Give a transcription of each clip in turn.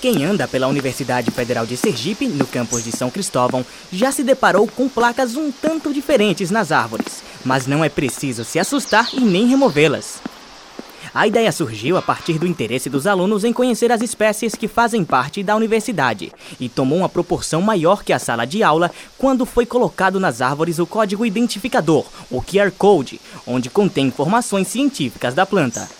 Quem anda pela Universidade Federal de Sergipe, no campus de São Cristóvão, já se deparou com placas um tanto diferentes nas árvores, mas não é preciso se assustar e nem removê-las. A ideia surgiu a partir do interesse dos alunos em conhecer as espécies que fazem parte da universidade e tomou uma proporção maior que a sala de aula quando foi colocado nas árvores o código identificador, o QR Code, onde contém informações científicas da planta.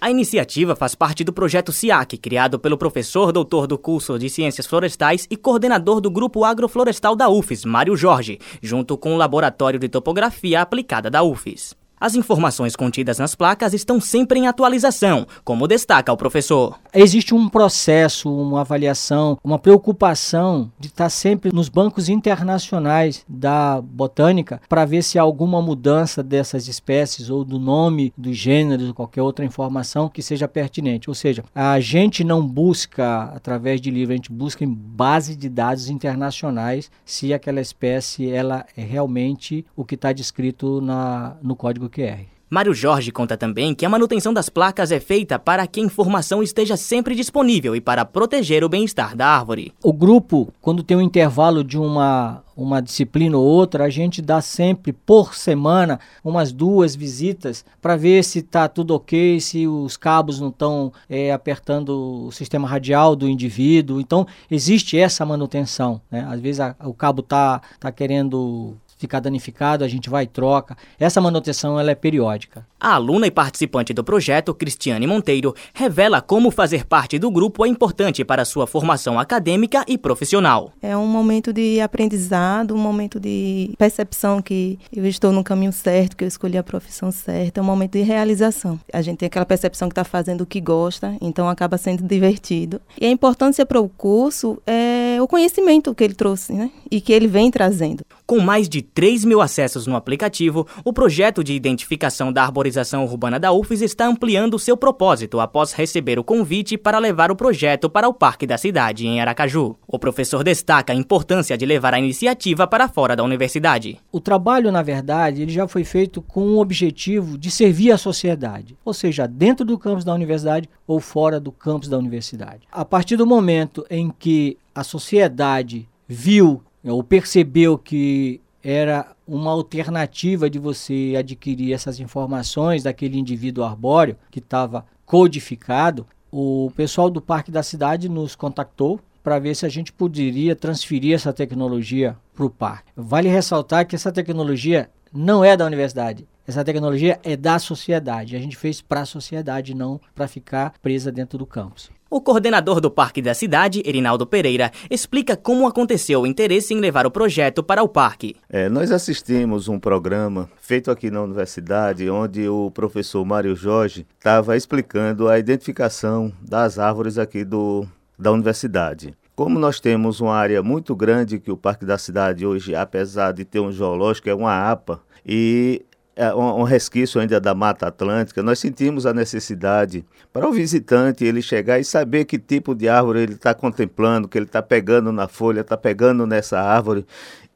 A iniciativa faz parte do projeto SIAC, criado pelo professor doutor do curso de Ciências Florestais e coordenador do Grupo Agroflorestal da UFES, Mário Jorge, junto com o Laboratório de Topografia Aplicada da UFES. As informações contidas nas placas estão sempre em atualização, como destaca o professor. Existe um processo, uma avaliação, uma preocupação de estar sempre nos bancos internacionais da botânica para ver se há alguma mudança dessas espécies ou do nome dos gêneros ou qualquer outra informação que seja pertinente. Ou seja, a gente não busca através de livro, a gente busca em base de dados internacionais se aquela espécie ela é realmente o que está descrito na, no código QR. Mário Jorge conta também que a manutenção das placas é feita para que a informação esteja sempre disponível e para proteger o bem-estar da árvore. O grupo, quando tem um intervalo de uma, uma disciplina ou outra, a gente dá sempre por semana umas duas visitas para ver se está tudo ok, se os cabos não estão é, apertando o sistema radial do indivíduo. Então, existe essa manutenção. Né? Às vezes a, o cabo está tá querendo ficar danificado, a gente vai e troca. Essa manutenção ela é periódica. A aluna e participante do projeto, Cristiane Monteiro, revela como fazer parte do grupo é importante para sua formação acadêmica e profissional. É um momento de aprendizado, um momento de percepção que eu estou no caminho certo, que eu escolhi a profissão certa, é um momento de realização. A gente tem aquela percepção que está fazendo o que gosta, então acaba sendo divertido. E a importância para o curso é o conhecimento que ele trouxe né? e que ele vem trazendo. Com mais de 3 mil acessos no aplicativo, o projeto de identificação da arborização urbana da UFES está ampliando seu propósito após receber o convite para levar o projeto para o Parque da Cidade, em Aracaju. O professor destaca a importância de levar a iniciativa para fora da universidade. O trabalho, na verdade, ele já foi feito com o objetivo de servir a sociedade, ou seja, dentro do campus da universidade ou fora do campus da universidade. A partir do momento em que a sociedade viu ou percebeu que era uma alternativa de você adquirir essas informações daquele indivíduo arbóreo que estava codificado, o pessoal do Parque da Cidade nos contactou para ver se a gente poderia transferir essa tecnologia para o parque. Vale ressaltar que essa tecnologia não é da universidade, essa tecnologia é da sociedade. A gente fez para a sociedade, não para ficar presa dentro do campus. O coordenador do Parque da Cidade, Erinaldo Pereira, explica como aconteceu o interesse em levar o projeto para o parque. É, nós assistimos um programa feito aqui na universidade, onde o professor Mário Jorge estava explicando a identificação das árvores aqui do, da universidade. Como nós temos uma área muito grande que o Parque da Cidade hoje, apesar de ter um geológico, é uma APA, e é um, resquício ainda da Mata Atlântica, nós sentimos a necessidade para o visitante ele chegar e saber que tipo de árvore ele está contemplando, que ele está pegando na folha, está pegando nessa árvore.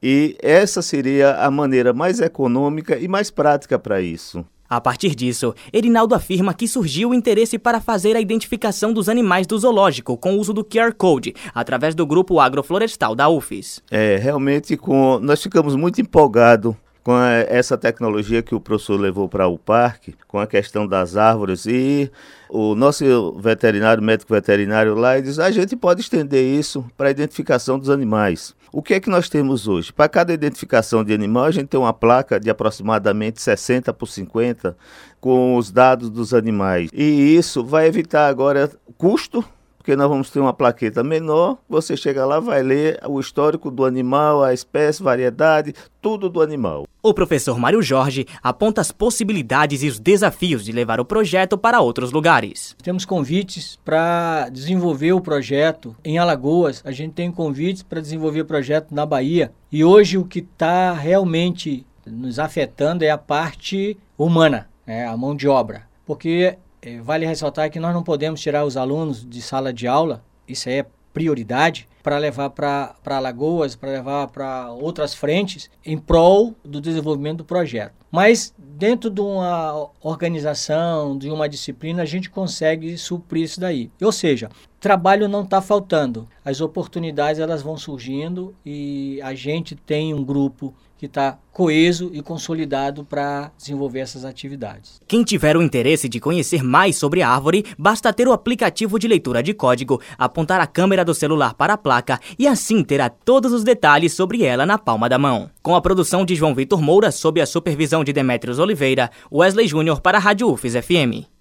E essa seria a maneira mais econômica e mais prática para isso. A partir disso, Erinaldo afirma que surgiu o interesse para fazer a identificação dos animais do zoológico com o uso do QR Code, através do grupo agroflorestal da UFES. É, realmente com, nós ficamos muito empolgados com essa tecnologia que o professor levou para o parque, com a questão das árvores e o nosso veterinário, médico veterinário lá, diz: a gente pode estender isso para a identificação dos animais. O que é que nós temos hoje? Para cada identificação de animal, a gente tem uma placa de aproximadamente 60 por 50 com os dados dos animais. E isso vai evitar agora custo porque nós vamos ter uma plaqueta menor, você chega lá, vai ler o histórico do animal, a espécie, variedade, tudo do animal. O professor Mário Jorge aponta as possibilidades e os desafios de levar o projeto para outros lugares. Temos convites para desenvolver o projeto em Alagoas, a gente tem convites para desenvolver o projeto na Bahia. E hoje o que está realmente nos afetando é a parte humana, é a mão de obra. Porque é, vale ressaltar que nós não podemos tirar os alunos de sala de aula, isso é prioridade, para levar para Alagoas, para levar para outras frentes, em prol do desenvolvimento do projeto. Mas dentro de uma organização, de uma disciplina, a gente consegue suprir isso daí. Ou seja, trabalho não está faltando, as oportunidades elas vão surgindo e a gente tem um grupo que está coeso e consolidado para desenvolver essas atividades. Quem tiver o interesse de conhecer mais sobre a árvore, basta ter o aplicativo de leitura de código, apontar a câmera do celular para a placa e assim terá todos os detalhes sobre ela na palma da mão. Com a produção de João Vitor Moura, sob a supervisão de Demetrios Oliveira, Wesley Júnior para a Rádio UFES FM.